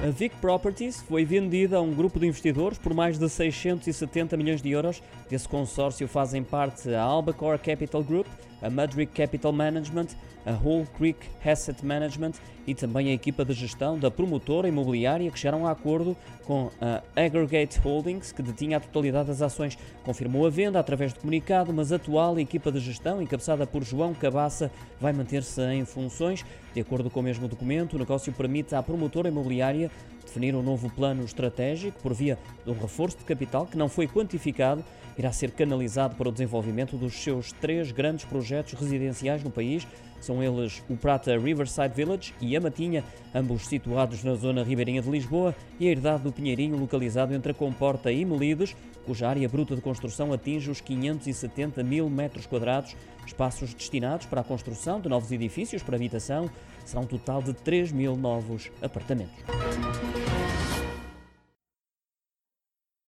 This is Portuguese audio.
A Vic Properties foi vendida a um grupo de investidores por mais de 670 milhões de euros. Desse consórcio fazem parte a Albacore Capital Group, a Mudrick Capital Management, a Whole Creek Asset Management e também a equipa de gestão da promotora imobiliária que chegaram a acordo com a Aggregate Holdings, que detinha a totalidade das ações. Confirmou a venda através de comunicado, mas a atual equipa de gestão, encabeçada por João Cabaça, vai manter-se em funções. De acordo com o mesmo documento, o negócio permite à promotora imobiliária definir um novo plano estratégico por via de um reforço de capital que não foi quantificado, irá ser canalizado para o desenvolvimento dos seus três grandes projetos residenciais no país. São eles o Prata Riverside Village e a Matinha, ambos situados na zona ribeirinha de Lisboa, e a Herdade do Pinheirinho, localizado entre a Comporta e Melides, cuja área bruta de construção atinge os 570 mil metros quadrados, espaços destinados para a construção de novos edifícios para habitação, será um total de 3 mil novos apartamentos.